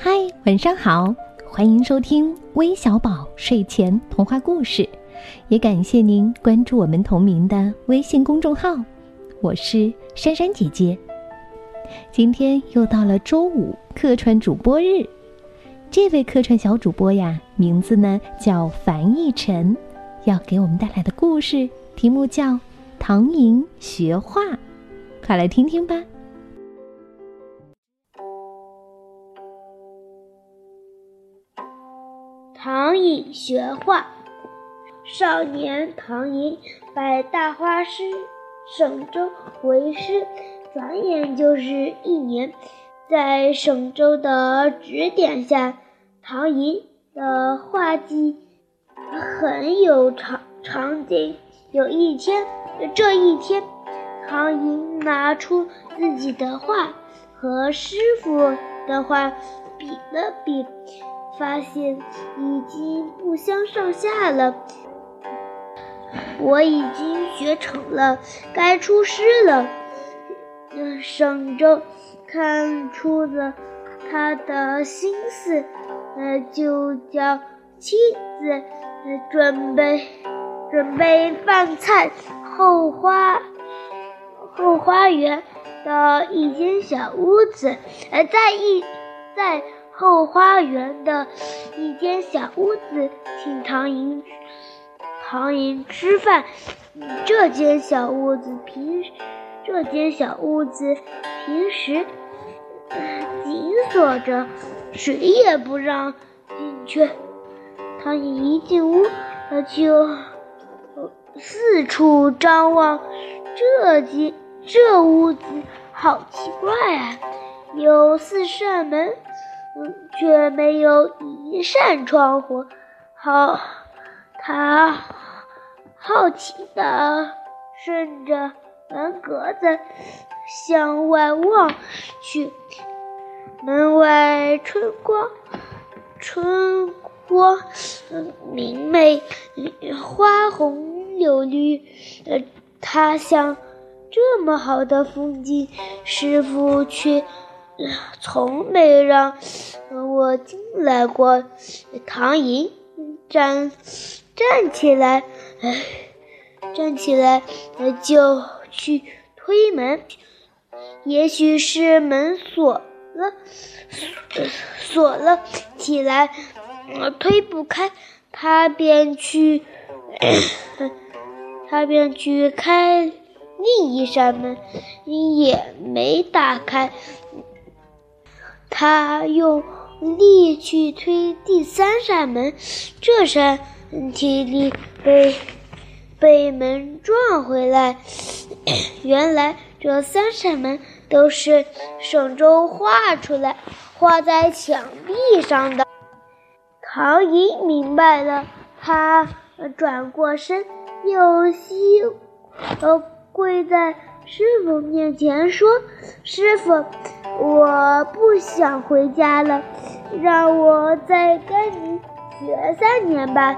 嗨，晚上好，欢迎收听微小宝睡前童话故事，也感谢您关注我们同名的微信公众号，我是珊珊姐姐。今天又到了周五客串主播日，这位客串小主播呀，名字呢叫樊逸晨，要给我们带来的故事题目叫《唐寅学画》，快来听听吧。唐寅学画。少年唐寅拜大花师沈周为师，转眼就是一年。在沈周的指点下，唐寅的画技很有长长进。有一天，这一天，唐寅拿出自己的画和师傅的画比了比。发现已经不相上下了，我已经学成了，该出师了。沈周看出了他的心思，呃，就叫妻子准备准备饭菜。后花后花园的一间小屋子，呃，在一在。后花园的一间小屋子，请唐寅唐寅吃饭。这间小屋子平这间小屋子平时紧锁着，谁也不让进去。唐寅一进屋，他就四处张望。这间这屋子好奇怪啊，有四扇门。却没有一扇窗户。好，他好奇地顺着门格子向外望去。门外春光，春光明媚，花红柳绿。呃，他想，这么好的风景，师傅却。从没让我进来过。唐寅站站起来，站起来就去推门。也许是门锁了，锁了起来，推不开，他便去，他便去开另一扇门，也没打开。他用力去推第三扇门，这扇体力被被门撞回来。原来这三扇门都是沈周画出来、画在墙壁上的。唐寅明白了，他转过身，又膝呃跪在师傅面前说：“师傅。”我不想回家了，让我再跟你学三年吧。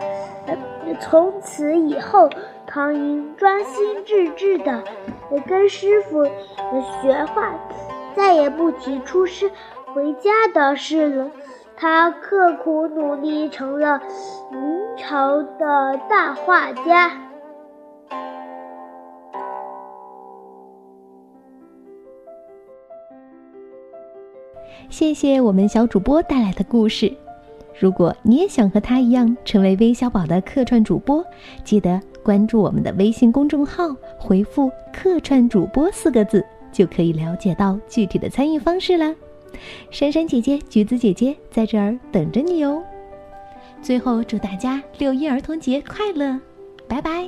从此以后，唐寅专心致志的跟师傅学画，再也不提出师回家的事了。他刻苦努力，成了明朝的大画家。谢谢我们小主播带来的故事。如果你也想和他一样成为微小宝的客串主播，记得关注我们的微信公众号，回复“客串主播”四个字，就可以了解到具体的参与方式啦。珊珊姐姐、橘子姐姐在这儿等着你哦。最后，祝大家六一儿童节快乐，拜拜。